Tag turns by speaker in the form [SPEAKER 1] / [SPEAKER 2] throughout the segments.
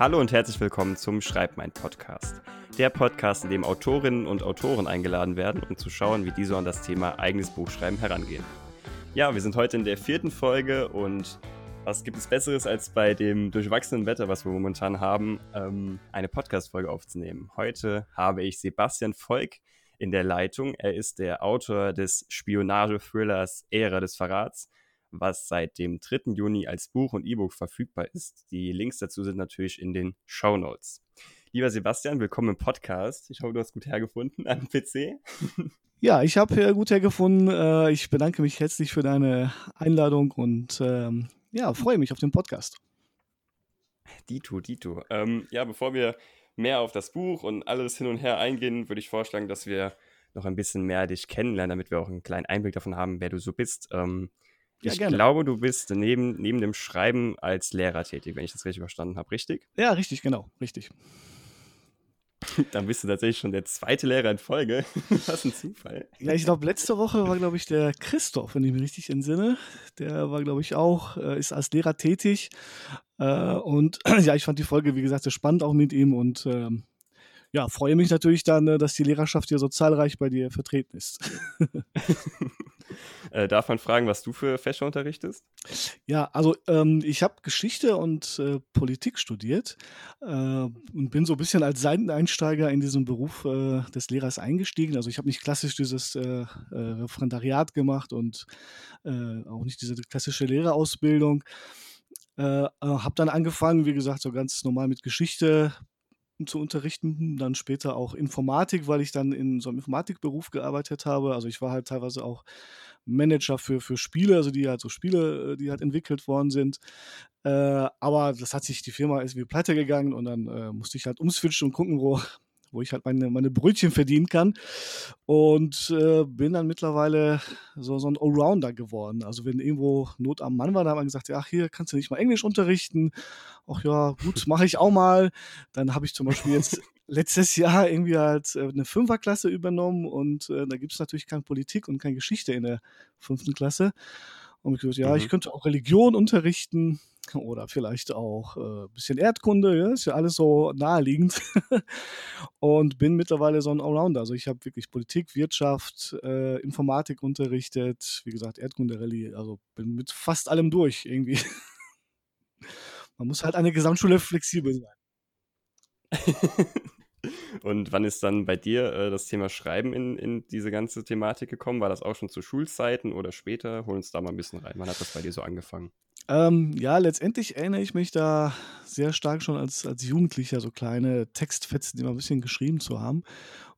[SPEAKER 1] Hallo und herzlich willkommen zum Schreib mein Podcast. Der Podcast, in dem Autorinnen und Autoren eingeladen werden, um zu schauen, wie diese an das Thema eigenes Buchschreiben herangehen. Ja, wir sind heute in der vierten Folge und was gibt es Besseres, als bei dem durchwachsenen Wetter, was wir momentan haben, ähm, eine Podcast-Folge aufzunehmen? Heute habe ich Sebastian Volk in der Leitung. Er ist der Autor des Spionage-Thrillers Ära des Verrats was seit dem 3. Juni als Buch und E-Book verfügbar ist. Die Links dazu sind natürlich in den Show Notes. Lieber Sebastian, willkommen im Podcast. Ich hoffe, du hast gut hergefunden am PC.
[SPEAKER 2] Ja, ich habe gut hergefunden. Äh, ich bedanke mich herzlich für deine Einladung und ähm, ja, freue mich auf den Podcast.
[SPEAKER 1] Dito, Dito. Ähm, ja, bevor wir mehr auf das Buch und alles hin und her eingehen, würde ich vorschlagen, dass wir noch ein bisschen mehr dich kennenlernen, damit wir auch einen kleinen Einblick davon haben, wer du so bist. Ähm, ja, ich gerne. glaube, du bist neben, neben dem Schreiben als Lehrer tätig, wenn ich das richtig verstanden habe, richtig?
[SPEAKER 2] Ja, richtig, genau, richtig.
[SPEAKER 1] Dann bist du tatsächlich schon der zweite Lehrer in Folge. Was ein Zufall.
[SPEAKER 2] Ja, ich glaube, letzte Woche war, glaube ich, der Christoph, wenn ich mich richtig entsinne. Der war, glaube ich, auch, äh, ist als Lehrer tätig. Äh, und ja, ich fand die Folge, wie gesagt, sehr spannend auch mit ihm und ähm, ja, freue mich natürlich dann, äh, dass die Lehrerschaft hier so zahlreich bei dir vertreten ist.
[SPEAKER 1] äh, darf man fragen, was du für Fächer unterrichtest?
[SPEAKER 2] Ja, also ähm, ich habe Geschichte und äh, Politik studiert äh, und bin so ein bisschen als Seiteneinsteiger in diesen Beruf äh, des Lehrers eingestiegen. Also ich habe nicht klassisch dieses äh, Referendariat gemacht und auch nicht diese klassische Lehrerausbildung. Äh, habe dann angefangen, wie gesagt, so ganz normal mit Geschichte, zu unterrichten, dann später auch Informatik, weil ich dann in so einem Informatikberuf gearbeitet habe. Also ich war halt teilweise auch Manager für, für Spiele, also die halt so Spiele, äh, die halt entwickelt worden sind. Äh, aber das hat sich, die Firma ist wie pleite gegangen und dann äh, musste ich halt umswitchen und gucken, wo, wo ich halt meine, meine Brötchen verdienen kann. Und äh, bin dann mittlerweile so, so ein Allrounder geworden. Also wenn irgendwo Not am Mann war, da haben wir gesagt, ach hier kannst du nicht mal Englisch unterrichten. Ach ja, gut, mache ich auch mal. Dann habe ich zum Beispiel jetzt letztes Jahr irgendwie halt äh, eine Fünferklasse übernommen und äh, da gibt es natürlich keine Politik und keine Geschichte in der fünften Klasse. Und ich gesagt, ja, mhm. ich könnte auch Religion unterrichten oder vielleicht auch ein äh, bisschen Erdkunde, ja, ist ja alles so naheliegend. und bin mittlerweile so ein Allrounder. Also ich habe wirklich Politik, Wirtschaft, äh, Informatik unterrichtet, wie gesagt, Erdkunde, Rallye, also bin mit fast allem durch irgendwie. Man muss halt an der Gesamtschule flexibel sein.
[SPEAKER 1] Und wann ist dann bei dir äh, das Thema Schreiben in, in diese ganze Thematik gekommen? War das auch schon zu Schulzeiten oder später? Hol uns da mal ein bisschen rein. Wann hat das bei dir so angefangen?
[SPEAKER 2] Ähm, ja, letztendlich erinnere ich mich da sehr stark schon als, als Jugendlicher, so kleine Textfetzen immer ein bisschen geschrieben zu haben.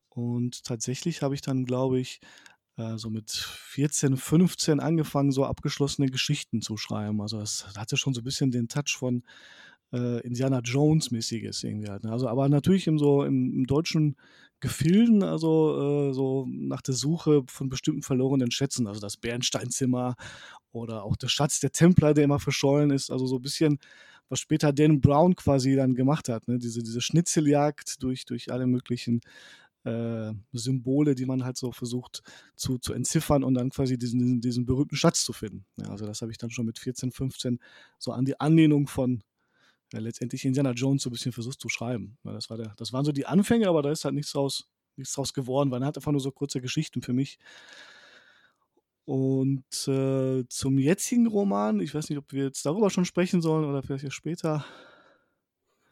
[SPEAKER 2] Und tatsächlich habe ich dann, glaube ich, äh, so mit 14, 15 angefangen, so abgeschlossene Geschichten zu schreiben. Also das hatte schon so ein bisschen den Touch von äh, Indiana Jones-mäßiges irgendwie halt. Ne? Also, aber natürlich im so im, im deutschen Gefilden, also äh, so nach der Suche von bestimmten verlorenen Schätzen, also das Bernsteinzimmer oder auch der Schatz der Templer, der immer verschollen ist, also so ein bisschen, was später Dan Brown quasi dann gemacht hat, ne? diese, diese Schnitzeljagd durch, durch alle möglichen äh, Symbole, die man halt so versucht zu, zu entziffern und dann quasi diesen, diesen, diesen berühmten Schatz zu finden. Ja, also das habe ich dann schon mit 14, 15 so an die Anlehnung von ja, letztendlich Indiana Jones so ein bisschen versucht zu schreiben. Ja, das, war der, das waren so die Anfänge, aber da ist halt nichts draus, nichts draus geworden, weil er hat einfach nur so kurze Geschichten für mich. Und äh, zum jetzigen Roman, ich weiß nicht, ob wir jetzt darüber schon sprechen sollen oder vielleicht erst später.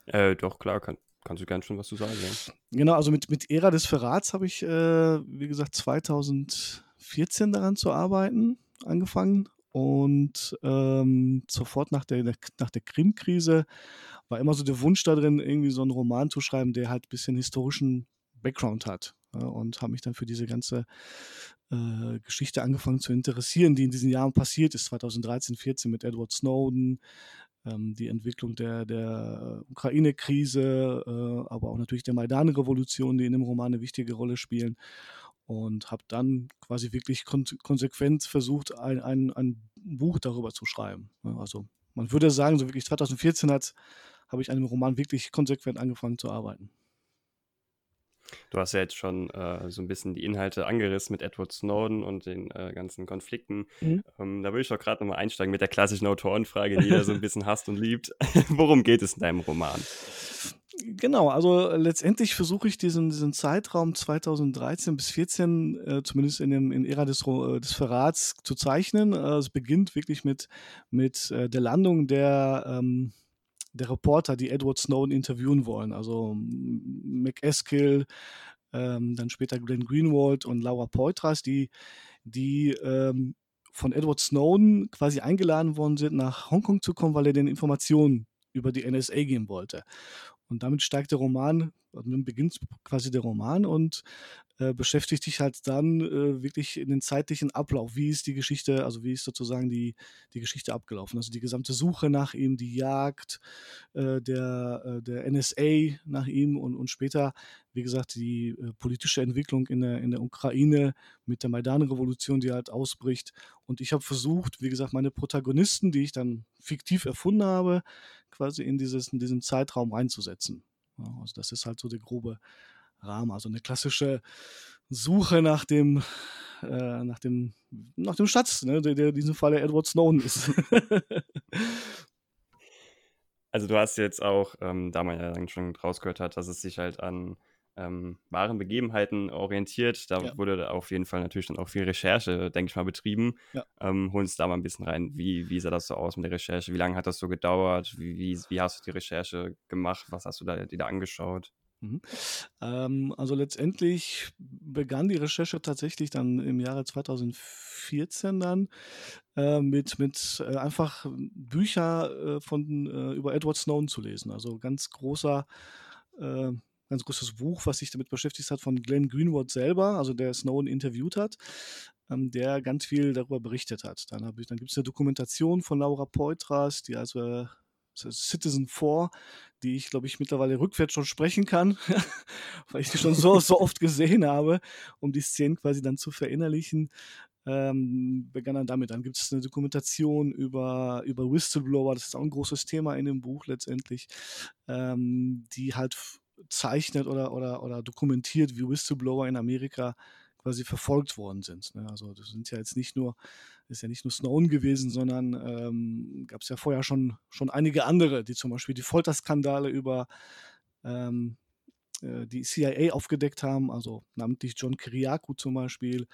[SPEAKER 1] Äh, doch, klar, kann, kannst du gerne schon was zu sagen. Ja.
[SPEAKER 2] Genau, also mit, mit Ära des Verrats habe ich, äh, wie gesagt, 2014 daran zu arbeiten, angefangen. Und ähm, sofort nach der, nach der Krim-Krise war immer so der Wunsch da drin, irgendwie so einen Roman zu schreiben, der halt ein bisschen historischen Background hat. Ja, und habe mich dann für diese ganze äh, Geschichte angefangen zu interessieren, die in diesen Jahren passiert ist, 2013, 2014 mit Edward Snowden, ähm, die Entwicklung der, der Ukraine-Krise, äh, aber auch natürlich der Maidan-Revolution, die in dem Roman eine wichtige Rolle spielen und habe dann quasi wirklich kon konsequent versucht, ein, ein, ein Buch darüber zu schreiben. Also man würde sagen, so wirklich 2014 hat, habe ich an dem Roman wirklich konsequent angefangen zu arbeiten.
[SPEAKER 1] Du hast ja jetzt schon äh, so ein bisschen die Inhalte angerissen mit Edward Snowden und den äh, ganzen Konflikten. Mhm. Ähm, da würde ich doch gerade nochmal einsteigen mit der klassischen Autorenfrage, die jeder so ein bisschen hasst und liebt. Worum geht es in deinem Roman?
[SPEAKER 2] Genau, also letztendlich versuche ich diesen, diesen Zeitraum 2013 bis 2014, äh, zumindest in, dem, in Ära des, äh, des Verrats, zu zeichnen. Äh, es beginnt wirklich mit, mit äh, der Landung der, ähm, der Reporter, die Edward Snowden interviewen wollen. Also McEskill, ähm, dann später Glenn Greenwald und Laura Poitras, die, die ähm, von Edward Snowden quasi eingeladen worden sind, nach Hongkong zu kommen, weil er den Informationen über die NSA geben wollte. Und damit steigt der Roman, dann beginnt quasi der Roman und äh, beschäftigt dich halt dann äh, wirklich in den zeitlichen Ablauf. Wie ist die Geschichte, also wie ist sozusagen die, die Geschichte abgelaufen? Also die gesamte Suche nach ihm, die Jagd äh, der, äh, der NSA nach ihm und, und später, wie gesagt, die äh, politische Entwicklung in der, in der Ukraine mit der Maidan-Revolution, die halt ausbricht. Und ich habe versucht, wie gesagt, meine Protagonisten, die ich dann fiktiv erfunden habe, quasi in, dieses, in diesen Zeitraum reinzusetzen. Ja, also das ist halt so der grobe Rahmen. Also eine klassische Suche nach dem, äh, nach dem, nach dem Schatz, ne, der, der in diesem Fall Edward Snowden ist.
[SPEAKER 1] also du hast jetzt auch, ähm, da man ja schon rausgehört hat, dass es sich halt an ähm, wahren Begebenheiten orientiert. Da ja. wurde auf jeden Fall natürlich dann auch viel Recherche, denke ich mal, betrieben. Ja. Ähm, hol uns da mal ein bisschen rein. Wie, wie sah das so aus mit der Recherche? Wie lange hat das so gedauert? Wie, wie, wie hast du die Recherche gemacht? Was hast du da, dir da angeschaut?
[SPEAKER 2] Mhm. Ähm, also letztendlich begann die Recherche tatsächlich dann im Jahre 2014 dann äh, mit, mit äh, einfach Bücher äh, von, äh, über Edward Snowden zu lesen. Also ganz großer, äh, ganz großes Buch, was sich damit beschäftigt hat, von Glenn Greenwald selber, also der Snowden interviewt hat, ähm, der ganz viel darüber berichtet hat. Dann, dann gibt es eine Dokumentation von Laura Poitras, die also Citizen 4, die ich, glaube ich, mittlerweile rückwärts schon sprechen kann, weil ich die schon so, so oft gesehen habe, um die Szenen quasi dann zu verinnerlichen. Ähm, begann dann damit. Dann gibt es eine Dokumentation über, über Whistleblower, das ist auch ein großes Thema in dem Buch letztendlich, ähm, die halt zeichnet oder, oder, oder dokumentiert, wie Whistleblower in Amerika quasi verfolgt worden sind. Ne? Also das sind ja jetzt nicht nur ist ja nicht nur Snowden gewesen, sondern ähm, gab es ja vorher schon, schon einige andere, die zum Beispiel die Folterskandale über ähm, äh, die CIA aufgedeckt haben, also namentlich John Kiriakou zum Beispiel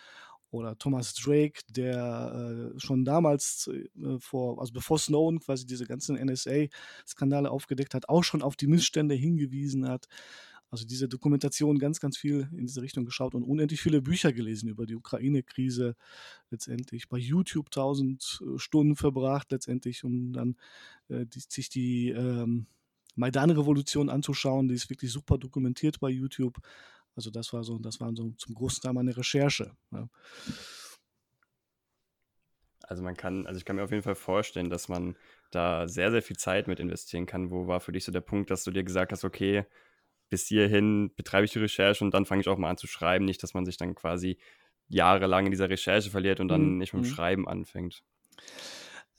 [SPEAKER 2] oder Thomas Drake, der äh, schon damals äh, vor, also bevor Snowden quasi diese ganzen NSA-Skandale aufgedeckt hat, auch schon auf die Missstände hingewiesen hat. Also diese Dokumentation ganz, ganz viel in diese Richtung geschaut und unendlich viele Bücher gelesen über die Ukraine-Krise letztendlich. Bei YouTube 1000 äh, Stunden verbracht letztendlich, um dann äh, die, sich die ähm, Maidan-Revolution anzuschauen. Die ist wirklich super dokumentiert bei YouTube. Also das war so, das waren so zum großen Teil meine Recherche. Ja.
[SPEAKER 1] Also man kann, also ich kann mir auf jeden Fall vorstellen, dass man da sehr, sehr viel Zeit mit investieren kann. Wo war für dich so der Punkt, dass du dir gesagt hast, okay, bis hierhin betreibe ich die Recherche und dann fange ich auch mal an zu schreiben. Nicht, dass man sich dann quasi jahrelang in dieser Recherche verliert und dann mhm. nicht mit dem mhm. Schreiben anfängt.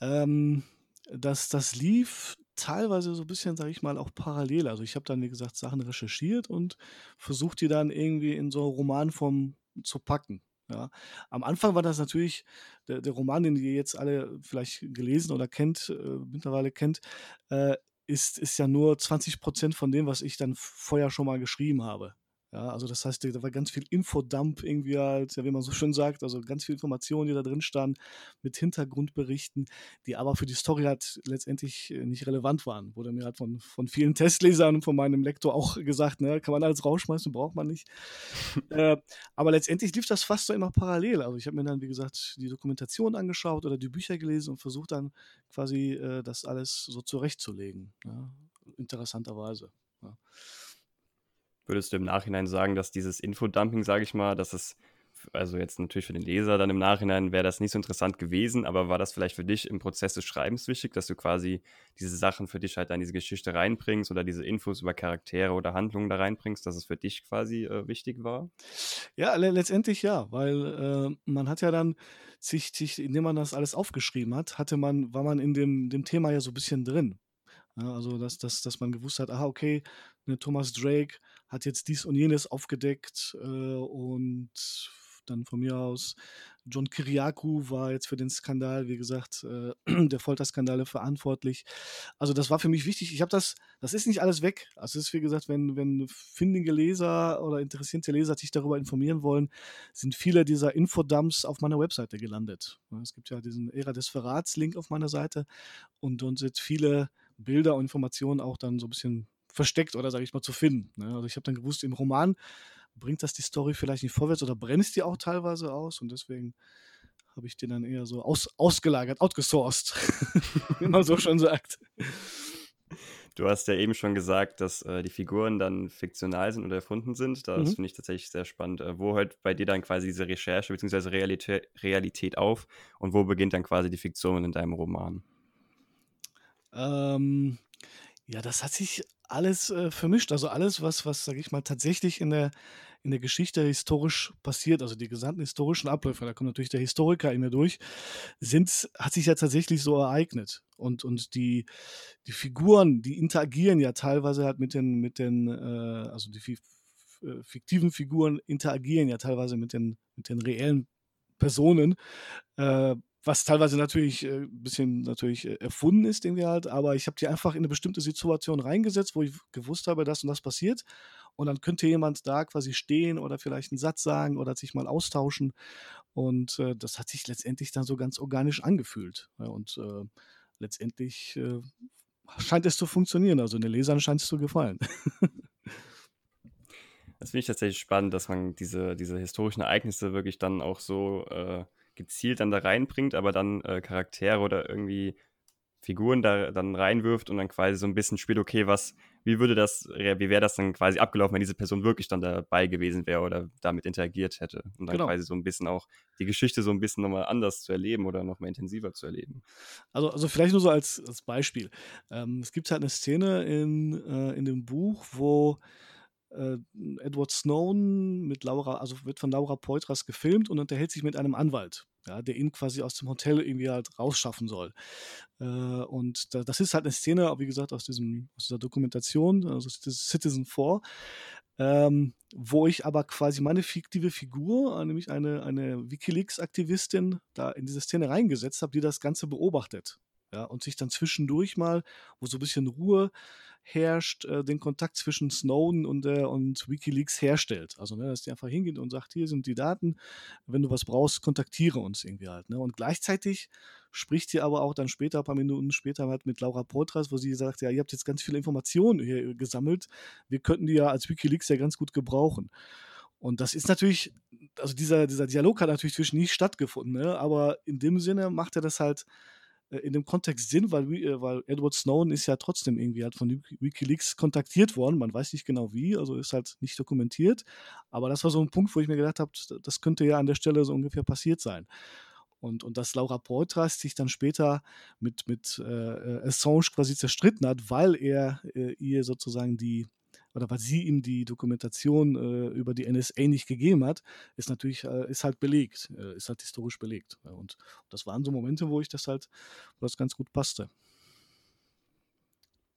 [SPEAKER 2] Ähm, das, das lief teilweise so ein bisschen, sage ich mal, auch parallel. Also ich habe dann, wie gesagt, Sachen recherchiert und versucht die dann irgendwie in so Romanform zu packen. Ja. Am Anfang war das natürlich der, der Roman, den ihr jetzt alle vielleicht gelesen oder kennt, äh, mittlerweile kennt, äh, ist, ist ja nur 20 Prozent von dem, was ich dann vorher schon mal geschrieben habe. Ja, also das heißt, da war ganz viel Infodump irgendwie halt, ja, wie man so schön sagt, also ganz viel Informationen, die da drin standen, mit Hintergrundberichten, die aber für die Story halt letztendlich äh, nicht relevant waren. Wurde mir halt von, von vielen Testlesern und von meinem Lektor auch gesagt, ne, kann man alles rausschmeißen, braucht man nicht. äh, aber letztendlich lief das fast so immer parallel. Also ich habe mir dann, wie gesagt, die Dokumentation angeschaut oder die Bücher gelesen und versucht dann quasi äh, das alles so zurechtzulegen. Ja, interessanterweise. Ja.
[SPEAKER 1] Würdest du im Nachhinein sagen, dass dieses Infodumping, sage ich mal, dass es, also jetzt natürlich für den Leser dann im Nachhinein wäre das nicht so interessant gewesen, aber war das vielleicht für dich im Prozess des Schreibens wichtig, dass du quasi diese Sachen für dich halt in diese Geschichte reinbringst oder diese Infos über Charaktere oder Handlungen da reinbringst, dass es für dich quasi äh, wichtig war?
[SPEAKER 2] Ja, le letztendlich ja, weil äh, man hat ja dann sich, sich, indem man das alles aufgeschrieben hat, hatte man, war man in dem, dem Thema ja so ein bisschen drin. Ja, also, dass, dass, dass man gewusst hat, ah, okay, ne, Thomas Drake hat jetzt dies und jenes aufgedeckt äh, und dann von mir aus John Kiriakou war jetzt für den Skandal, wie gesagt, äh, der Folterskandale verantwortlich. Also das war für mich wichtig. Ich habe das, das ist nicht alles weg. Also es ist, wie gesagt, wenn, wenn findige Leser oder interessierte Leser sich darüber informieren wollen, sind viele dieser Infodumps auf meiner Webseite gelandet. Es gibt ja diesen Ära des Verrats-Link auf meiner Seite und dort sind viele Bilder und Informationen auch dann so ein bisschen versteckt oder sage ich mal zu finden. Ne? Also ich habe dann gewusst, im Roman bringt das die Story vielleicht nicht vorwärts oder brennst die auch teilweise aus und deswegen habe ich den dann eher so aus, ausgelagert, outgesourced, wie man so schon sagt.
[SPEAKER 1] Du hast ja eben schon gesagt, dass äh, die Figuren dann fiktional sind oder erfunden sind. Das mhm. finde ich tatsächlich sehr spannend. Äh, wo hört bei dir dann quasi diese Recherche bzw. Realität, Realität auf und wo beginnt dann quasi die Fiktion in deinem Roman?
[SPEAKER 2] Ähm, ja, das hat sich alles äh, vermischt. Also alles, was, was, sage ich mal, tatsächlich in der, in der Geschichte historisch passiert, also die gesamten historischen Abläufe, da kommt natürlich der Historiker in mir durch, sind, hat sich ja tatsächlich so ereignet. Und, und die, die Figuren, die interagieren ja teilweise halt mit den, mit den, äh, also die äh, fiktiven Figuren interagieren ja teilweise mit den, mit den reellen Personen. Äh, was teilweise natürlich ein äh, bisschen natürlich äh, erfunden ist, irgendwie halt, aber ich habe die einfach in eine bestimmte Situation reingesetzt, wo ich gewusst habe, dass und das passiert. Und dann könnte jemand da quasi stehen oder vielleicht einen Satz sagen oder sich mal austauschen. Und äh, das hat sich letztendlich dann so ganz organisch angefühlt. Ja, und äh, letztendlich äh, scheint es zu funktionieren. Also den Lesern scheint es zu gefallen.
[SPEAKER 1] Das finde ich tatsächlich spannend, dass man diese, diese historischen Ereignisse wirklich dann auch so äh, gezielt dann da reinbringt, aber dann äh, Charaktere oder irgendwie Figuren da dann reinwirft und dann quasi so ein bisschen spielt, okay, was, wie würde das, wie wäre das dann quasi abgelaufen, wenn diese Person wirklich dann dabei gewesen wäre oder damit interagiert hätte. Und dann genau. quasi so ein bisschen auch die Geschichte so ein bisschen nochmal anders zu erleben oder nochmal intensiver zu erleben.
[SPEAKER 2] Also, also vielleicht nur so als, als Beispiel. Ähm, es gibt halt eine Szene in, äh, in dem Buch, wo äh, Edward Snowden mit Laura, also wird von Laura Poitras gefilmt und unterhält sich mit einem Anwalt, ja, der ihn quasi aus dem Hotel irgendwie halt rausschaffen soll. Äh, und da, das ist halt eine Szene, wie gesagt, aus, diesem, aus dieser Dokumentation, also Citizen 4, ähm, wo ich aber quasi meine fiktive Figur, nämlich eine, eine Wikileaks-Aktivistin, da in diese Szene reingesetzt habe, die das Ganze beobachtet. Ja, und sich dann zwischendurch mal, wo so ein bisschen Ruhe herrscht, äh, den Kontakt zwischen Snowden und, äh, und Wikileaks herstellt. Also, ne, dass die einfach hingeht und sagt, hier sind die Daten, wenn du was brauchst, kontaktiere uns irgendwie halt. Ne? Und gleichzeitig spricht sie aber auch dann später, ein paar Minuten später halt mit Laura Potras, wo sie sagt, ja, ihr habt jetzt ganz viele Informationen hier gesammelt, wir könnten die ja als Wikileaks ja ganz gut gebrauchen. Und das ist natürlich, also dieser, dieser Dialog hat natürlich zwischen nicht stattgefunden, ne? aber in dem Sinne macht er das halt äh, in dem Kontext Sinn, weil, äh, weil Edward Snowden ist ja trotzdem irgendwie halt von Wikileaks kontaktiert worden. Man weiß nicht genau wie, also ist halt nicht dokumentiert. Aber das war so ein Punkt, wo ich mir gedacht habe, das könnte ja an der Stelle so ungefähr passiert sein. Und, und dass Laura Poitras sich dann später mit, mit äh, Assange quasi zerstritten hat, weil er äh, ihr sozusagen die oder weil sie ihm die Dokumentation äh, über die NSA nicht gegeben hat, ist natürlich, äh, ist halt belegt, äh, ist halt historisch belegt. Und das waren so Momente, wo ich das halt, wo das ganz gut passte.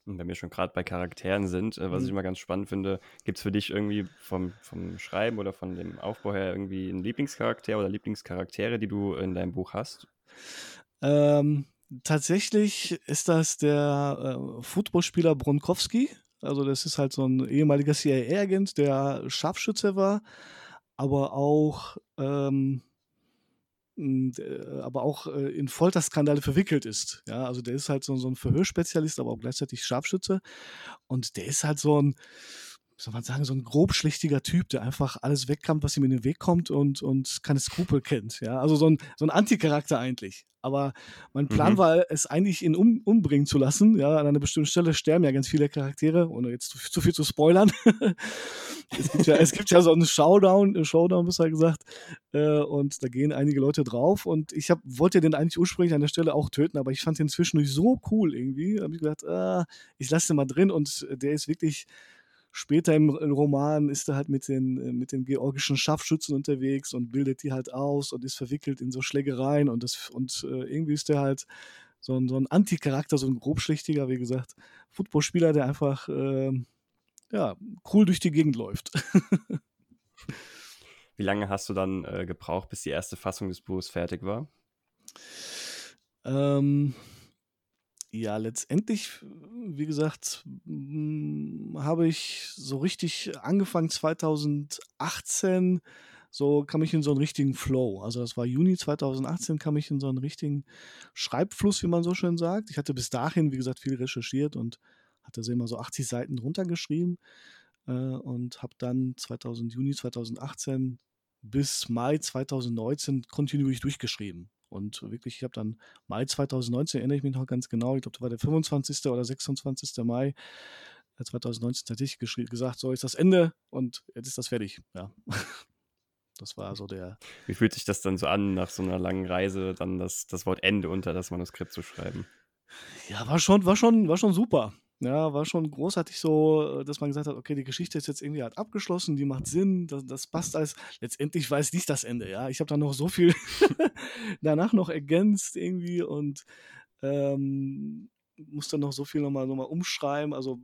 [SPEAKER 1] Und wenn wir schon gerade bei Charakteren sind, äh, was mhm. ich immer ganz spannend finde, gibt es für dich irgendwie vom, vom Schreiben oder von dem Aufbau her irgendwie einen Lieblingscharakter oder Lieblingscharaktere, die du in deinem Buch hast?
[SPEAKER 2] Ähm, tatsächlich ist das der äh, Footballspieler Bronkowski. Also das ist halt so ein ehemaliger CIA-Agent, der Scharfschütze war, aber auch, ähm, aber auch äh, in Folterskandale verwickelt ist. Ja, also der ist halt so, so ein Verhörspezialist, aber auch gleichzeitig Scharfschütze. Und der ist halt so ein, soll man sagen, so ein grobschlichtiger Typ, der einfach alles wegkommt, was ihm in den Weg kommt und, und keine Skrupel kennt. Ja, also so ein, so ein Anticharakter eigentlich. Aber mein Plan mhm. war es eigentlich, ihn um, umbringen zu lassen. Ja, an einer bestimmten Stelle sterben ja ganz viele Charaktere, ohne jetzt zu, zu viel zu spoilern. es, gibt ja, es gibt ja so einen Showdown, äh, Showdown besser gesagt, äh, und da gehen einige Leute drauf. Und ich hab, wollte den eigentlich ursprünglich an der Stelle auch töten, aber ich fand den zwischendurch so cool irgendwie. Da habe ich gedacht, ah, ich lasse den mal drin und der ist wirklich später im, Roman ist er halt mit den, äh, mit den georgischen Scharfschützen unterwegs und bildet die halt aus und ist verwickelt in so Schlägereien und, das, und äh, irgendwie ist er halt so ein, so ein Anti-Charakter, so ein grobschlichtiger, wie gesagt, Footballspieler, der einfach äh, ja, cool durch die Gegend läuft.
[SPEAKER 1] Wie lange hast du dann äh, gebraucht, bis die erste Fassung des Buches fertig war?
[SPEAKER 2] Ähm, ja, letztendlich, wie gesagt, hm, habe ich so richtig angefangen 2018 so kam ich in so einen richtigen Flow. Also das war Juni 2018, kam ich in so einen richtigen Schreibfluss, wie man so schön sagt. Ich hatte bis dahin, wie gesagt, viel recherchiert und hatte so immer so 80 Seiten runtergeschrieben äh, und habe dann 2000, Juni 2018 bis Mai 2019 kontinuierlich durchgeschrieben. Und wirklich, ich habe dann Mai 2019, erinnere ich mich noch ganz genau, ich glaube, das war der 25. oder 26. Mai 2019 tatsächlich gesagt, so ist das Ende und jetzt ist das fertig. Ja. Das war so der.
[SPEAKER 1] Wie fühlt sich das dann so an, nach so einer langen Reise dann das, das Wort Ende unter das Manuskript zu schreiben?
[SPEAKER 2] Ja, war schon, war schon, war schon super. Ja, war schon großartig so, dass man gesagt hat, okay, die Geschichte ist jetzt irgendwie halt abgeschlossen, die macht Sinn, das, das passt alles. Letztendlich es nicht das Ende, ja. Ich habe da noch so viel danach noch ergänzt irgendwie und ähm, musste noch so viel nochmal noch mal umschreiben. Also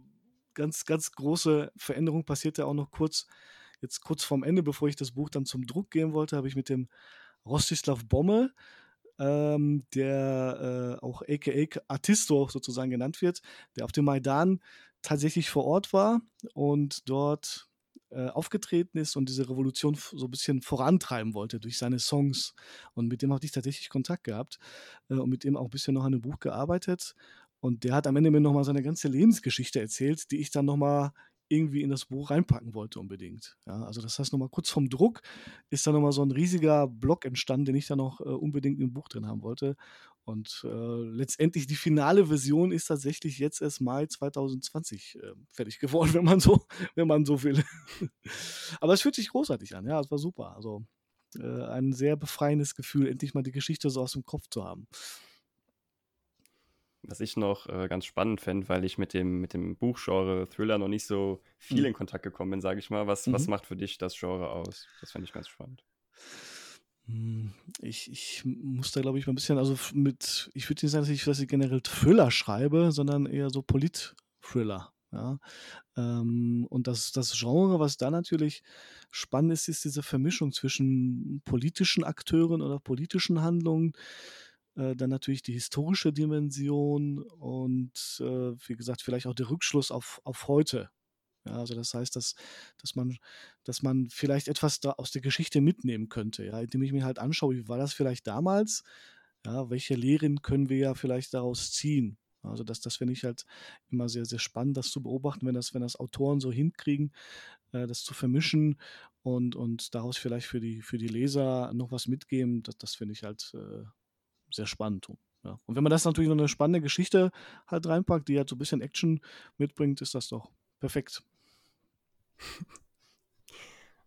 [SPEAKER 2] ganz, ganz große Veränderung passierte auch noch kurz jetzt kurz vorm Ende, bevor ich das Buch dann zum Druck gehen wollte, habe ich mit dem Rostislav Bomme, ähm, der äh, auch aka Artisto sozusagen genannt wird, der auf dem Maidan tatsächlich vor Ort war und dort äh, aufgetreten ist und diese Revolution so ein bisschen vorantreiben wollte durch seine Songs. Und mit dem hatte ich tatsächlich Kontakt gehabt äh, und mit dem auch ein bisschen noch an einem Buch gearbeitet. Und der hat am Ende mir nochmal seine ganze Lebensgeschichte erzählt, die ich dann nochmal irgendwie in das Buch reinpacken wollte unbedingt. Ja, also das heißt nochmal kurz vom Druck ist da nochmal so ein riesiger Block entstanden, den ich da noch äh, unbedingt im Buch drin haben wollte. Und äh, letztendlich die finale Version ist tatsächlich jetzt erst Mai 2020 äh, fertig geworden, wenn man so, wenn man so will. Aber es fühlt sich großartig an, ja, es war super. Also äh, ein sehr befreiendes Gefühl, endlich mal die Geschichte so aus dem Kopf zu haben
[SPEAKER 1] was ich noch äh, ganz spannend fände, weil ich mit dem, mit dem Buchgenre Thriller noch nicht so viel mhm. in Kontakt gekommen bin, sage ich mal. Was, mhm. was macht für dich das Genre aus? Das fände ich ganz spannend.
[SPEAKER 2] Hm, ich, ich muss da, glaube ich, mal ein bisschen, also mit, ich würde nicht sagen, dass ich, dass ich generell Thriller schreibe, sondern eher so Polit-Thriller. Ja? Ähm, und das, das Genre, was da natürlich spannend ist, ist diese Vermischung zwischen politischen Akteuren oder politischen Handlungen, dann natürlich die historische Dimension und äh, wie gesagt, vielleicht auch der Rückschluss auf, auf heute. Ja, also das heißt, dass, dass, man, dass man vielleicht etwas da aus der Geschichte mitnehmen könnte, ja, indem ich mir halt anschaue, wie war das vielleicht damals, ja, welche Lehren können wir ja vielleicht daraus ziehen. Also das, das finde ich halt immer sehr, sehr spannend, das zu beobachten, wenn das, wenn das Autoren so hinkriegen, äh, das zu vermischen und, und daraus vielleicht für die, für die Leser noch was mitgeben, das, das finde ich halt äh, sehr spannend. Ja. Und wenn man das natürlich noch eine spannende Geschichte halt reinpackt, die halt so ein bisschen Action mitbringt, ist das doch perfekt.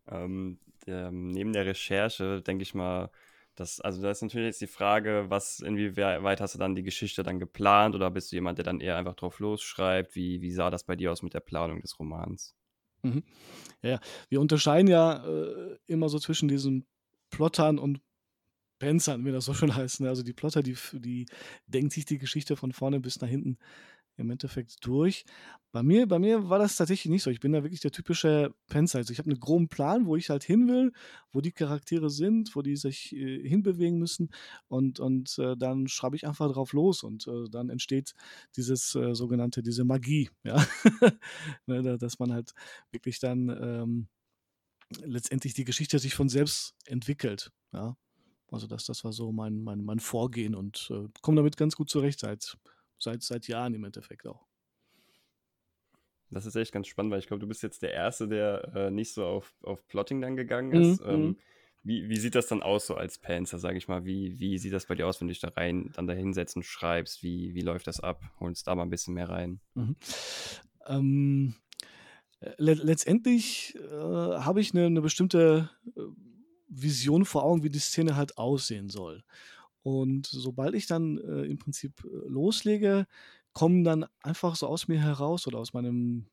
[SPEAKER 1] ähm, der, neben der Recherche denke ich mal, dass, also da ist natürlich jetzt die Frage, was, inwieweit hast du dann die Geschichte dann geplant oder bist du jemand, der dann eher einfach drauf losschreibt? Wie, wie sah das bei dir aus mit der Planung des Romans?
[SPEAKER 2] Mhm. Ja, wir unterscheiden ja äh, immer so zwischen diesen Plottern und Panzern, wie das so schön heißt. Also die Plotter, die, die denkt sich die Geschichte von vorne bis nach hinten im Endeffekt durch. Bei mir, bei mir war das tatsächlich nicht so. Ich bin da wirklich der typische Panzer. Also ich habe einen groben Plan, wo ich halt hin will, wo die Charaktere sind, wo die sich äh, hinbewegen müssen und, und äh, dann schreibe ich einfach drauf los und äh, dann entsteht dieses äh, sogenannte, diese Magie, ja. ne, dass man halt wirklich dann ähm, letztendlich die Geschichte sich von selbst entwickelt, ja. Also das, das war so mein, mein, mein Vorgehen und äh, komme damit ganz gut zurecht seit, seit, seit Jahren im Endeffekt auch.
[SPEAKER 1] Das ist echt ganz spannend, weil ich glaube, du bist jetzt der Erste, der äh, nicht so auf, auf Plotting dann gegangen ist. Mhm. Ähm, mhm. wie, wie sieht das dann aus so als Panzer, sage ich mal? Wie, wie sieht das bei dir aus, wenn du dich da rein, dann da hinsetzt und schreibst? Wie, wie läuft das ab? Hol uns da mal ein bisschen mehr rein. Mhm.
[SPEAKER 2] Ähm, le letztendlich äh, habe ich eine, eine bestimmte äh, Vision vor Augen, wie die Szene halt aussehen soll. Und sobald ich dann äh, im Prinzip äh, loslege, kommen dann einfach so aus mir heraus oder aus meinem,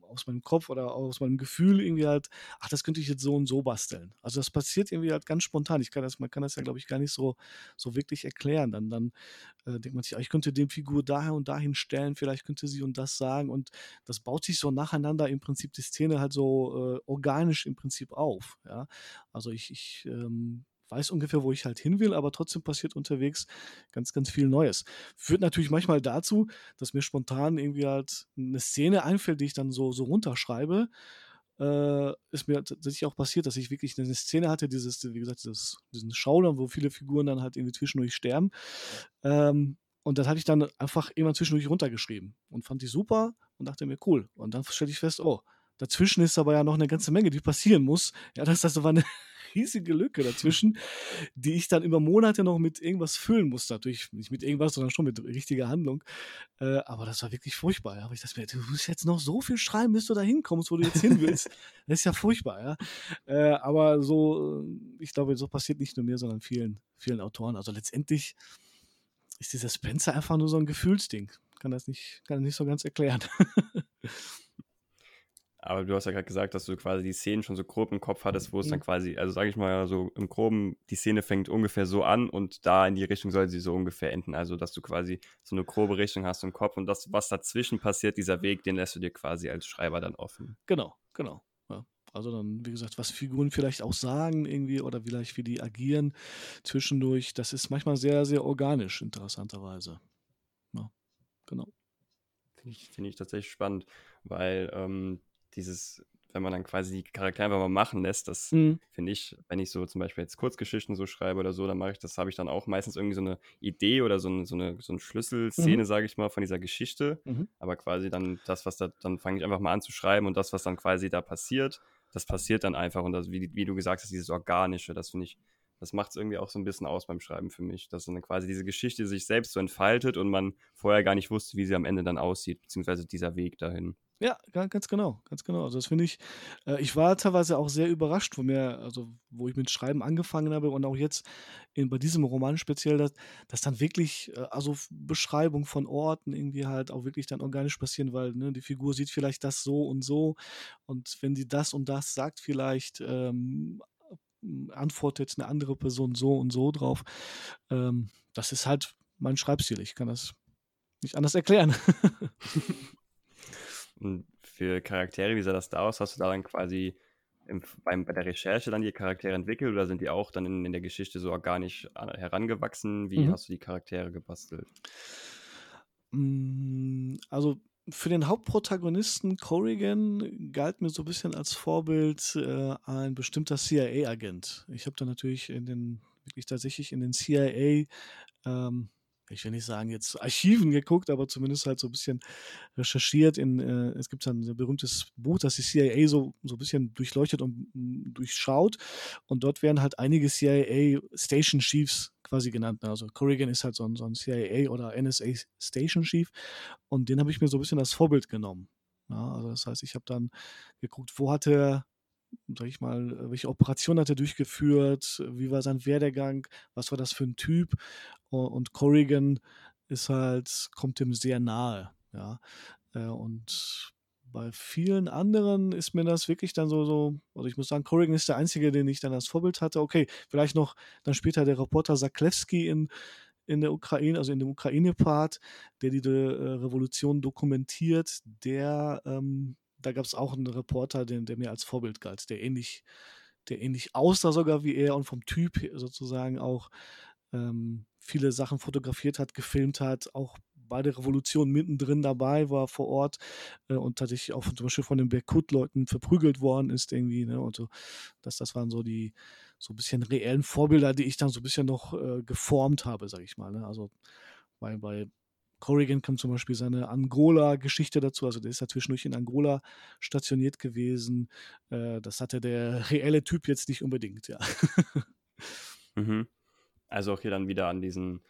[SPEAKER 2] aus meinem Kopf oder aus meinem Gefühl irgendwie halt, ach, das könnte ich jetzt so und so basteln. Also das passiert irgendwie halt ganz spontan. Ich kann das, man kann das ja, glaube ich, gar nicht so, so wirklich erklären. Dann, dann äh, denkt man sich, ah, ich könnte den Figur daher und dahin stellen, vielleicht könnte sie und das sagen. Und das baut sich so nacheinander im Prinzip die Szene halt so äh, organisch im Prinzip auf. Ja? Also ich, ich ähm, weiß ungefähr, wo ich halt hin will, aber trotzdem passiert unterwegs ganz, ganz viel Neues. Führt natürlich manchmal dazu, dass mir spontan irgendwie halt eine Szene einfällt, die ich dann so, so runterschreibe. Äh, ist mir tatsächlich auch passiert, dass ich wirklich eine Szene hatte, dieses, wie gesagt, dieses, diesen Schaudern, wo viele Figuren dann halt irgendwie zwischendurch sterben. Ähm, und das hatte ich dann einfach immer zwischendurch runtergeschrieben und fand die super und dachte mir, cool. Und dann stelle ich fest, oh, dazwischen ist aber ja noch eine ganze Menge, die passieren muss. Ja, das, das war eine, riesige Lücke dazwischen, die ich dann über Monate noch mit irgendwas füllen musste. Natürlich nicht mit irgendwas, sondern schon mit richtiger Handlung. Äh, aber das war wirklich furchtbar. Ja. Aber ich dachte mir, du musst jetzt noch so viel schreiben, bis du da hinkommst, wo du jetzt hin willst. das ist ja furchtbar. Ja. Äh, aber so, äh, ich glaube, so passiert nicht nur mir, sondern vielen, vielen Autoren. Also letztendlich ist dieser Spencer einfach nur so ein Gefühlsding. Kann das nicht, kann das nicht so ganz erklären.
[SPEAKER 1] Aber du hast ja gerade gesagt, dass du quasi die Szenen schon so grob im Kopf hattest, wo es dann mhm. quasi, also sage ich mal so im Groben, die Szene fängt ungefähr so an und da in die Richtung soll sie so ungefähr enden. Also, dass du quasi so eine grobe Richtung hast im Kopf und das, was dazwischen passiert, dieser Weg, den lässt du dir quasi als Schreiber dann offen.
[SPEAKER 2] Genau, genau. Ja. Also dann, wie gesagt, was Figuren vielleicht auch sagen irgendwie oder vielleicht wie die agieren zwischendurch, das ist manchmal sehr, sehr organisch, interessanterweise. Ja, genau.
[SPEAKER 1] Finde ich, find ich tatsächlich spannend, weil ähm, dieses, wenn man dann quasi die Charaktere einfach mal machen lässt, das mhm. finde ich, wenn ich so zum Beispiel jetzt Kurzgeschichten so schreibe oder so, dann mache ich das, habe ich dann auch meistens irgendwie so eine Idee oder so, ein, so eine, so eine Schlüsselszene, mhm. sage ich mal, von dieser Geschichte. Mhm. Aber quasi dann das, was da, dann fange ich einfach mal an zu schreiben und das, was dann quasi da passiert, das passiert dann einfach. Und das, wie, wie du gesagt hast, dieses Organische, das finde ich, das macht es irgendwie auch so ein bisschen aus beim Schreiben für mich, dass dann quasi diese Geschichte sich selbst so entfaltet und man vorher gar nicht wusste, wie sie am Ende dann aussieht, beziehungsweise dieser Weg dahin.
[SPEAKER 2] Ja, ganz genau, ganz genau. Also das finde ich, äh, ich war teilweise auch sehr überrascht, wo mir, also wo ich mit Schreiben angefangen habe und auch jetzt in, bei diesem Roman speziell, dass, dass dann wirklich, äh, also Beschreibung von Orten irgendwie halt auch wirklich dann organisch passieren, weil ne, die Figur sieht vielleicht das so und so und wenn sie das und das sagt, vielleicht ähm, antwortet eine andere Person so und so drauf. Ähm, das ist halt mein Schreibstil. Ich kann das nicht anders erklären.
[SPEAKER 1] Und für Charaktere, wie sah das da aus? Hast du da dann quasi im, beim, bei der Recherche dann die Charaktere entwickelt oder sind die auch dann in, in der Geschichte so organisch herangewachsen? Wie mhm. hast du die Charaktere gebastelt?
[SPEAKER 2] Mm, also für den Hauptprotagonisten Corrigan galt mir so ein bisschen als Vorbild äh, ein bestimmter CIA-Agent. Ich habe da natürlich in den, wirklich tatsächlich in den CIA ähm, ich will nicht sagen, jetzt Archiven geguckt, aber zumindest halt so ein bisschen recherchiert. In, äh, es gibt dann ein berühmtes Buch, das die CIA so, so ein bisschen durchleuchtet und mm, durchschaut. Und dort werden halt einige CIA Station Chiefs quasi genannt. Ne? Also Corrigan ist halt so ein, so ein CIA oder NSA Station Chief. Und den habe ich mir so ein bisschen als Vorbild genommen. Ja, also das heißt, ich habe dann geguckt, wo hat er sag ich mal, welche Operation hat er durchgeführt, wie war sein Werdegang, was war das für ein Typ? Und Corrigan ist halt, kommt dem sehr nahe, ja, äh, und bei vielen anderen ist mir das wirklich dann so, so, also ich muss sagen, Corrigan ist der einzige, den ich dann als Vorbild hatte. Okay, vielleicht noch dann später der Reporter Saklewski in, in der Ukraine, also in dem Ukraine-Part, der die äh, Revolution dokumentiert, der ähm, da gab es auch einen Reporter, den, der mir als Vorbild galt, der ähnlich, der ähnlich aussah sogar wie er und vom Typ sozusagen auch ähm, viele Sachen fotografiert hat, gefilmt hat, auch bei der Revolution mittendrin dabei war vor Ort äh, und tatsächlich auch zum Beispiel von den Berkut-Leuten verprügelt worden ist irgendwie. Ne? Und so, das, das waren so die so ein bisschen reellen Vorbilder, die ich dann so ein bisschen noch äh, geformt habe, sag ich mal. Ne? Also bei, bei Corrigan kommt zum Beispiel seine Angola-Geschichte dazu. Also der ist ja zwischendurch in Angola stationiert gewesen. Äh, das hatte der reelle Typ jetzt nicht unbedingt, ja.
[SPEAKER 1] Mhm. Also auch hier dann wieder an diesen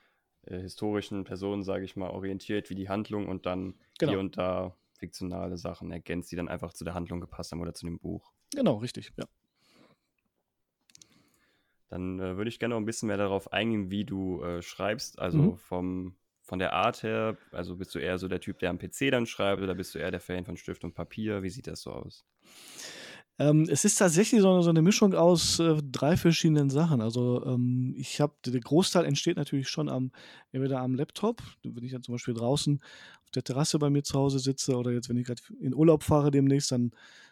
[SPEAKER 1] äh, historischen Personen, sage ich mal, orientiert, wie die Handlung und dann genau. hier und da fiktionale Sachen ergänzt, die dann einfach zu der Handlung gepasst haben oder zu dem Buch.
[SPEAKER 2] Genau, richtig, ja.
[SPEAKER 1] Dann äh, würde ich gerne noch ein bisschen mehr darauf eingehen, wie du äh, schreibst, also mhm. vom von der Art her, also bist du eher so der Typ, der am PC dann schreibt oder bist du eher der Fan von Stift und Papier? Wie sieht das so aus?
[SPEAKER 2] Ähm, es ist tatsächlich so, so eine Mischung aus äh, drei verschiedenen Sachen. Also ähm, ich habe, der Großteil entsteht natürlich schon am, entweder am Laptop, wenn ich dann zum Beispiel draußen auf der Terrasse bei mir zu Hause sitze oder jetzt, wenn ich gerade in Urlaub fahre demnächst, dann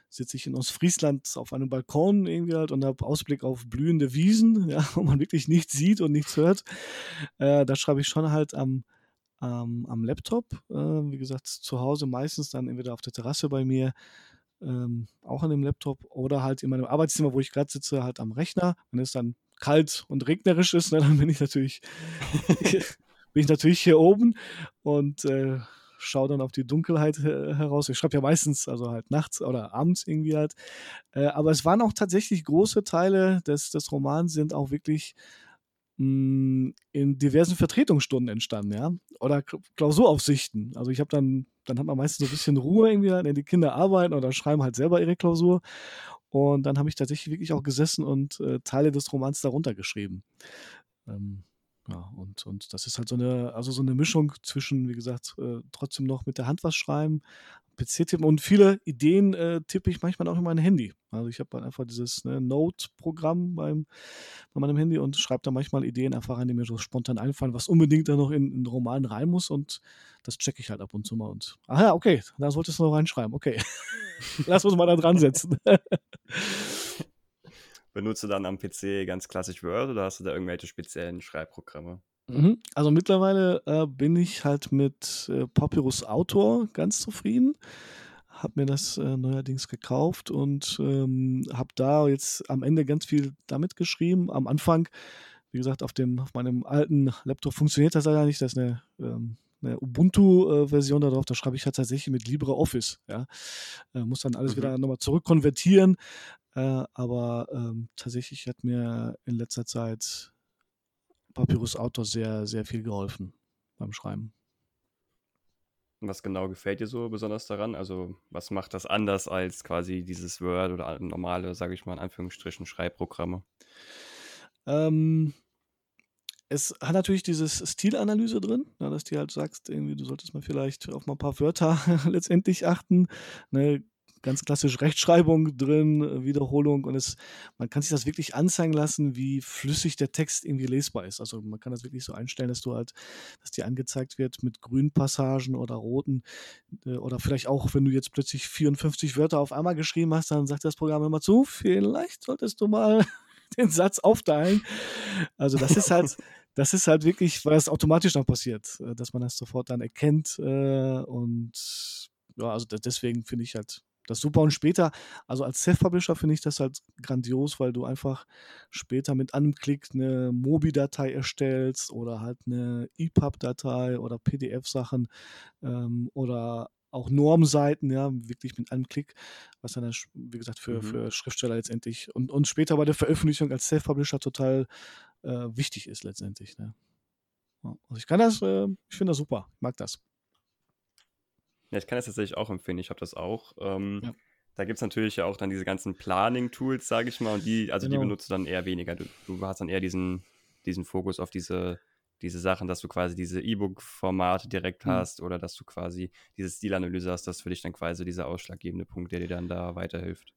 [SPEAKER 2] sitze ich in Ostfriesland auf einem Balkon irgendwie halt und habe Ausblick auf blühende Wiesen, ja, wo man wirklich nichts sieht und nichts hört. Äh, da schreibe ich schon halt am, ähm, am Laptop. Äh, wie gesagt, zu Hause meistens dann entweder auf der Terrasse bei mir ähm, auch an dem Laptop oder halt in meinem Arbeitszimmer, wo ich gerade sitze, halt am Rechner. Wenn es dann kalt und regnerisch ist, ne, dann bin ich natürlich, bin ich natürlich hier oben und äh, schaue dann auf die Dunkelheit äh, heraus. Ich schreibe ja meistens, also halt nachts oder abends irgendwie halt. Äh, aber es waren auch tatsächlich große Teile des, des Romans, sind auch wirklich hm, in diversen Vertretungsstunden entstanden, ja. Oder Klausuraufsichten. Also ich habe dann, dann hat man meistens so ein bisschen Ruhe irgendwie, wenn die Kinder arbeiten oder schreiben halt selber ihre Klausur. Und dann habe ich tatsächlich wirklich auch gesessen und äh, Teile des Romans darunter geschrieben. Ähm, ja, und, und das ist halt so eine, also so eine Mischung zwischen, wie gesagt, äh, trotzdem noch mit der Hand was schreiben, PC tippen und viele Ideen äh, tippe ich manchmal auch in mein Handy. Also ich habe halt einfach dieses ne, Note-Programm bei meinem Handy und schreibe da manchmal Ideen einfach rein, die mir so spontan einfallen, was unbedingt da noch in, in den Roman rein muss und das checke ich halt ab und zu mal und, ah ja, okay, da solltest du noch reinschreiben, okay. Lass uns mal da dran setzen.
[SPEAKER 1] Benutzt du dann am PC ganz klassisch Word oder hast du da irgendwelche speziellen Schreibprogramme?
[SPEAKER 2] Mhm. Also mittlerweile äh, bin ich halt mit äh, Papyrus Autor ganz zufrieden. Hab mir das äh, neuerdings gekauft und ähm, habe da jetzt am Ende ganz viel damit geschrieben. Am Anfang, wie gesagt, auf, dem, auf meinem alten Laptop funktioniert das leider nicht. Das ist eine, ähm, eine Ubuntu-Version darauf. Da schreibe ich halt tatsächlich mit LibreOffice. Ja? Äh, muss dann alles mhm. wieder nochmal zurückkonvertieren. Äh, aber ähm, tatsächlich hat mir in letzter Zeit Papyrus Autor sehr, sehr viel geholfen beim Schreiben.
[SPEAKER 1] Was genau gefällt dir so besonders daran? Also, was macht das anders als quasi dieses Word oder normale, sage ich mal in Anführungsstrichen, Schreibprogramme?
[SPEAKER 2] Ähm, es hat natürlich dieses Stilanalyse drin, ja, dass du halt sagst, irgendwie, du solltest mal vielleicht auf mal ein paar Wörter letztendlich achten. Ne, ganz klassisch Rechtschreibung drin, Wiederholung und es, man kann sich das wirklich anzeigen lassen, wie flüssig der Text irgendwie lesbar ist. Also man kann das wirklich so einstellen, dass du halt, dass dir angezeigt wird mit grünen Passagen oder roten äh, oder vielleicht auch, wenn du jetzt plötzlich 54 Wörter auf einmal geschrieben hast, dann sagt das Programm immer zu, vielleicht solltest du mal den Satz aufteilen. Also das ist halt, das ist halt wirklich, weil das automatisch dann passiert, äh, dass man das sofort dann erkennt äh, und ja, also deswegen finde ich halt das ist super. Und später, also als Self-Publisher finde ich das halt grandios, weil du einfach später mit einem Klick eine Mobi-Datei erstellst oder halt eine EPUB-Datei oder PDF-Sachen ähm, oder auch Normseiten, ja, wirklich mit einem Klick, was dann, wie gesagt, für, mhm. für Schriftsteller letztendlich und, und später bei der Veröffentlichung als Self-Publisher total äh, wichtig ist letztendlich. Ne? Also ich kann das, äh, ich finde das super, ich mag das.
[SPEAKER 1] Ja, ich kann das tatsächlich auch empfehlen. Ich habe das auch. Ähm, ja. Da gibt es natürlich ja auch dann diese ganzen Planning-Tools, sage ich mal, und die, also genau. die benutzt du dann eher weniger. Du, du hast dann eher diesen, diesen Fokus auf diese, diese Sachen, dass du quasi diese E-Book-Formate direkt mhm. hast oder dass du quasi diese Stilanalyse hast, das ist für dich dann quasi dieser ausschlaggebende Punkt, der dir dann da weiterhilft.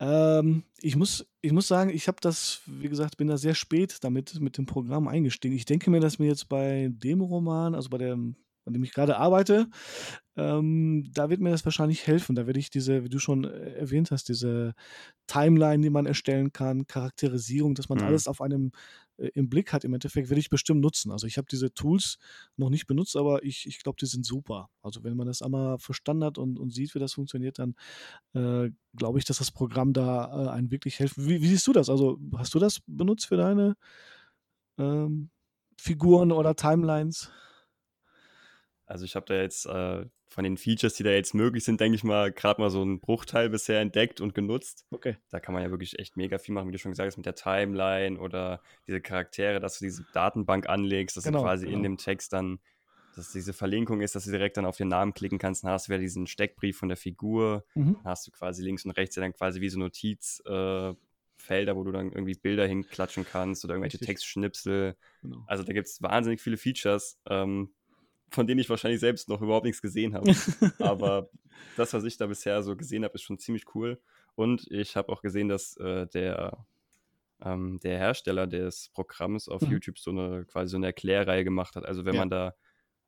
[SPEAKER 2] Ähm, ich, muss, ich muss sagen, ich habe das, wie gesagt, bin da sehr spät damit mit dem Programm eingestiegen. Ich denke mir, dass mir jetzt bei dem Roman, also bei dem an dem ich gerade arbeite, ähm, da wird mir das wahrscheinlich helfen. Da werde ich diese, wie du schon äh, erwähnt hast, diese Timeline, die man erstellen kann, Charakterisierung, dass man mhm. alles auf einem äh, im Blick hat, im Endeffekt werde ich bestimmt nutzen. Also ich habe diese Tools noch nicht benutzt, aber ich, ich glaube, die sind super. Also wenn man das einmal verstanden hat und, und sieht, wie das funktioniert, dann äh, glaube ich, dass das Programm da äh, einen wirklich hilft. Wie, wie, siehst du das? Also hast du das benutzt für deine ähm, Figuren oder Timelines?
[SPEAKER 1] Also ich habe da jetzt äh, von den Features, die da jetzt möglich sind, denke ich mal, gerade mal so einen Bruchteil bisher entdeckt und genutzt.
[SPEAKER 2] Okay.
[SPEAKER 1] Da kann man ja wirklich echt mega viel machen, wie du schon gesagt hast, mit der Timeline oder diese Charaktere, dass du diese Datenbank anlegst, dass genau, du quasi genau. in dem Text dann, dass diese Verlinkung ist, dass du direkt dann auf den Namen klicken kannst, dann hast du wieder diesen Steckbrief von der Figur, mhm. dann hast du quasi links und rechts ja dann quasi wie so Notizfelder, äh, wo du dann irgendwie Bilder hinklatschen kannst oder irgendwelche. Textschnipsel. Genau. Also da gibt es wahnsinnig viele Features. Ähm, von denen ich wahrscheinlich selbst noch überhaupt nichts gesehen habe. Aber das, was ich da bisher so gesehen habe, ist schon ziemlich cool. Und ich habe auch gesehen, dass äh, der, ähm, der Hersteller des Programms auf mhm. YouTube so eine quasi so eine Erklärreihe gemacht hat. Also wenn ja. man da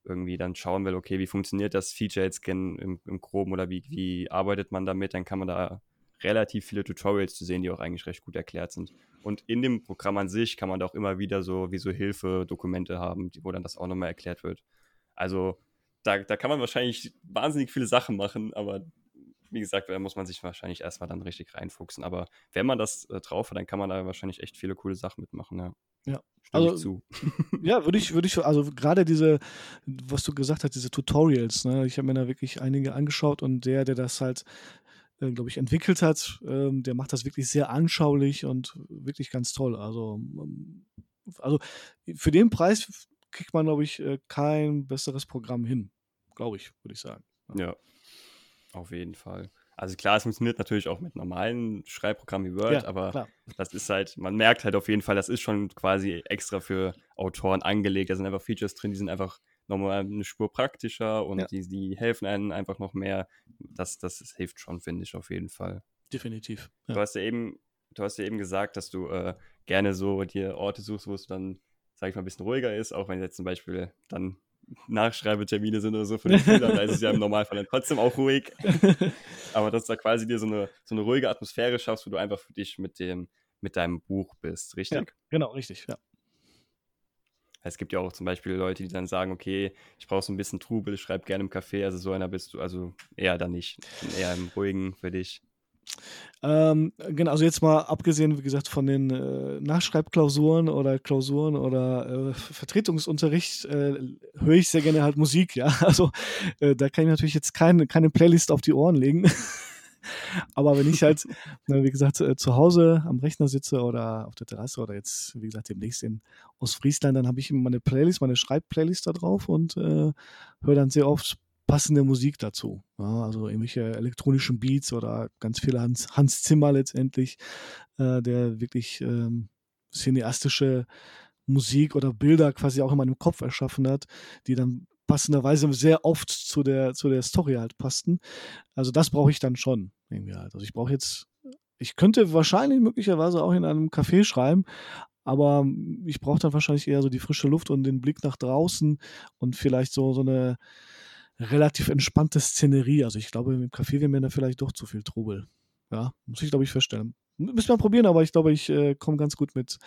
[SPEAKER 1] irgendwie dann schauen will, okay, wie funktioniert das Feature jetzt im, im Groben oder wie, wie arbeitet man damit, dann kann man da relativ viele Tutorials zu sehen, die auch eigentlich recht gut erklärt sind. Und in dem Programm an sich kann man da auch immer wieder so wie so Hilfe-Dokumente haben, wo dann das auch nochmal erklärt wird. Also da, da kann man wahrscheinlich wahnsinnig viele Sachen machen, aber wie gesagt, da muss man sich wahrscheinlich erstmal dann richtig reinfuchsen. Aber wenn man das äh, drauf hat, dann kann man da wahrscheinlich echt viele coole Sachen mitmachen, ja.
[SPEAKER 2] Ja. also, zu. ja, würde ich, würde ich, also gerade diese, was du gesagt hast, diese Tutorials, ne, ich habe mir da wirklich einige angeschaut und der, der das halt äh, glaube ich, entwickelt hat, ähm, der macht das wirklich sehr anschaulich und wirklich ganz toll. Also, ähm, also für den Preis kriegt man, glaube ich, äh, kein besseres Programm hin. Glaube ich, würde ich sagen.
[SPEAKER 1] Ja. ja, auf jeden Fall. Also klar, es funktioniert natürlich auch mit normalen Schreibprogrammen wie Word, ja, aber klar. das ist halt, man merkt halt auf jeden Fall, das ist schon quasi extra für Autoren angelegt. Da sind einfach Features drin, die sind einfach nochmal eine Spur praktischer und ja. die, die helfen einem einfach noch mehr. Das, das, das hilft schon, finde ich, auf jeden Fall.
[SPEAKER 2] Definitiv.
[SPEAKER 1] Du hast ja eben, du hast ja eben gesagt, dass du äh, gerne so dir Orte suchst, wo es dann, sag ich mal, ein bisschen ruhiger ist, auch wenn jetzt zum Beispiel dann Nachschreibetermine sind oder so für den Schüler, da ist es ja im Normalfall dann trotzdem auch ruhig. Aber dass du da quasi dir so eine, so eine ruhige Atmosphäre schaffst, wo du einfach für dich mit dem, mit deinem Buch bist, richtig?
[SPEAKER 2] Ja, genau, richtig, ja.
[SPEAKER 1] Es gibt ja auch zum Beispiel Leute, die dann sagen, okay, ich brauche so ein bisschen Trubel, ich schreibe gerne im Café, also so einer bist du, also eher dann nicht, eher im Ruhigen für dich.
[SPEAKER 2] Ähm, genau, also jetzt mal abgesehen, wie gesagt, von den äh, Nachschreibklausuren oder Klausuren oder äh, Vertretungsunterricht, äh, höre ich sehr gerne halt Musik, ja. Also äh, da kann ich natürlich jetzt keine, keine Playlist auf die Ohren legen. Aber wenn ich halt, wie gesagt, äh, zu Hause am Rechner sitze oder auf der Terrasse oder jetzt, wie gesagt, demnächst in Ostfriesland, dann habe ich meine Playlist, meine Schreibplaylist da drauf und äh, höre dann sehr oft passende Musik dazu. Ja, also irgendwelche elektronischen Beats oder ganz viele Hans, Hans Zimmer letztendlich, äh, der wirklich ähm, cineastische Musik oder Bilder quasi auch in meinem Kopf erschaffen hat, die dann passenderweise sehr oft zu der, zu der Story halt passten. Also das brauche ich dann schon irgendwie halt. Also ich brauche jetzt, ich könnte wahrscheinlich möglicherweise auch in einem Café schreiben, aber ich brauche dann wahrscheinlich eher so die frische Luft und den Blick nach draußen und vielleicht so, so eine relativ entspannte Szenerie. Also ich glaube, im Café wäre mir da vielleicht doch zu viel Trubel. Ja, muss ich glaube ich feststellen. Müssen wir probieren, aber ich glaube, ich äh, komme ganz gut mit,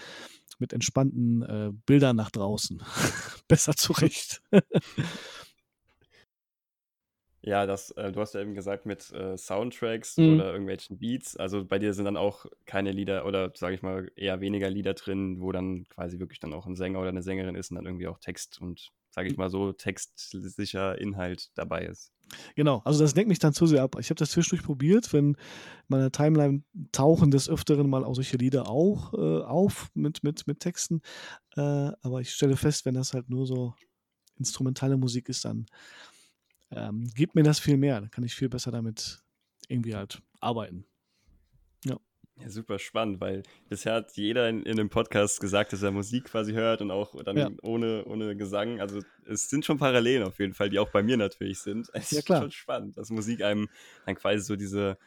[SPEAKER 2] mit entspannten äh, Bildern nach draußen. Besser zurecht.
[SPEAKER 1] ja, das, äh, du hast ja eben gesagt mit äh, Soundtracks mhm. oder irgendwelchen Beats. Also bei dir sind dann auch keine Lieder oder sage ich mal eher weniger Lieder drin, wo dann quasi wirklich dann auch ein Sänger oder eine Sängerin ist und dann irgendwie auch Text und sage ich mal so, textsicher Inhalt dabei ist.
[SPEAKER 2] Genau, also das lenkt mich dann zu sehr ab. Ich habe das zwischendurch probiert, wenn meine Timeline tauchen des Öfteren mal auch solche Lieder auch äh, auf mit, mit, mit Texten. Äh, aber ich stelle fest, wenn das halt nur so instrumentale Musik ist, dann ähm, gibt mir das viel mehr. Dann kann ich viel besser damit irgendwie halt arbeiten.
[SPEAKER 1] Ja, super spannend, weil bisher hat jeder in, in dem Podcast gesagt, dass er Musik quasi hört und auch dann ja. ohne, ohne Gesang. Also es sind schon Parallelen auf jeden Fall, die auch bei mir natürlich sind. Es ja, klar. ist schon spannend, dass Musik einem dann quasi so diese,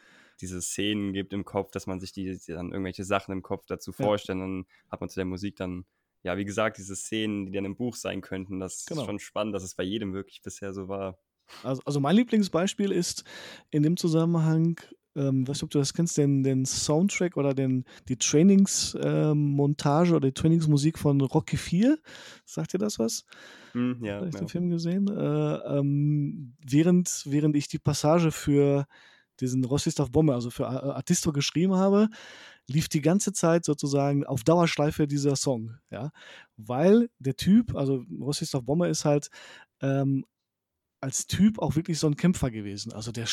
[SPEAKER 1] diese Szenen gibt im Kopf, dass man sich die, die dann irgendwelche Sachen im Kopf dazu ja. vorstellt. Dann hat man zu der Musik dann, ja, wie gesagt, diese Szenen, die dann im Buch sein könnten. Das genau. ist schon spannend, dass es bei jedem wirklich bisher so war.
[SPEAKER 2] Also, also mein Lieblingsbeispiel ist in dem Zusammenhang ähm, weiß nicht, ob du das kennst, den, den Soundtrack oder den, die Trainingsmontage ähm, oder die Trainingsmusik von Rocky 4. Sagt dir das was?
[SPEAKER 1] Mm, ja.
[SPEAKER 2] Habe ich
[SPEAKER 1] ja.
[SPEAKER 2] den Film gesehen? Äh, ähm, während, während ich die Passage für diesen Rostislav Bombe, also für Artisto geschrieben habe, lief die ganze Zeit sozusagen auf Dauerschleife dieser Song, ja, weil der Typ, also Rostislav Bombe ist halt ähm, als Typ auch wirklich so ein Kämpfer gewesen. Also der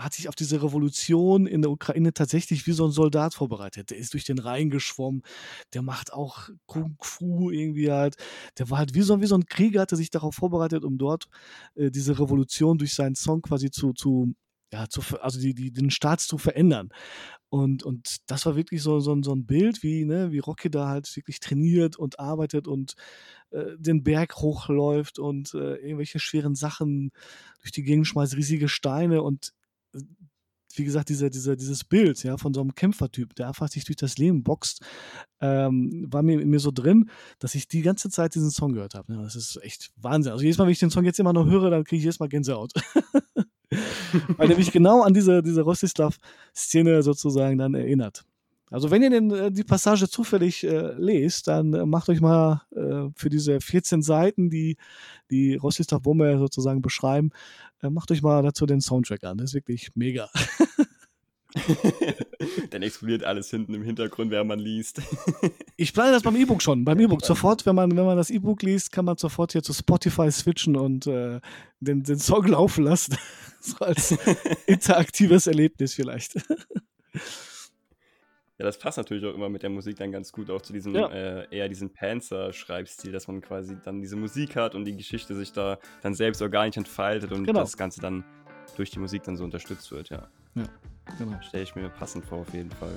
[SPEAKER 2] hat sich auf diese Revolution in der Ukraine tatsächlich wie so ein Soldat vorbereitet. Der ist durch den Rhein geschwommen, der macht auch Kung Fu irgendwie halt. Der war halt wie so, wie so ein Krieger, hatte sich darauf vorbereitet, um dort äh, diese Revolution durch seinen Song quasi zu, zu ja, zu, also die, die, den Staat zu verändern. Und, und das war wirklich so, so, so ein Bild, wie, ne, wie Rocky da halt wirklich trainiert und arbeitet und äh, den Berg hochläuft und äh, irgendwelche schweren Sachen durch die Gegend schmeißt, riesige Steine und wie gesagt, dieser, dieser, dieses Bild ja, von so einem Kämpfertyp, der einfach sich durch das Leben boxt, ähm, war mir mir so drin, dass ich die ganze Zeit diesen Song gehört habe. Ja, das ist echt Wahnsinn. Also jedes Mal, wenn ich den Song jetzt immer noch höre, dann kriege ich jedes Mal Gänsehaut. Weil der mich genau an diese, diese Rostislav-Szene sozusagen dann erinnert. Also wenn ihr den, äh, die Passage zufällig äh, lest, dann äh, macht euch mal äh, für diese 14 Seiten, die die Rostislav Bomber sozusagen beschreiben, äh, macht euch mal dazu den Soundtrack an. Das ist wirklich mega.
[SPEAKER 1] Dann explodiert alles hinten im Hintergrund, während man liest.
[SPEAKER 2] ich plane das beim E-Book schon. Beim E-Book sofort, wenn man, wenn man das E-Book liest, kann man sofort hier zu Spotify switchen und äh, den, den Song laufen lassen. so als interaktives Erlebnis vielleicht.
[SPEAKER 1] Ja, das passt natürlich auch immer mit der Musik dann ganz gut auch zu diesem, ja. äh, eher diesen Panzer-Schreibstil, dass man quasi dann diese Musik hat und die Geschichte sich da dann selbst organisch entfaltet und genau. das Ganze dann durch die Musik dann so unterstützt wird, ja. Ja, genau. Stelle ich mir passend vor, auf jeden Fall.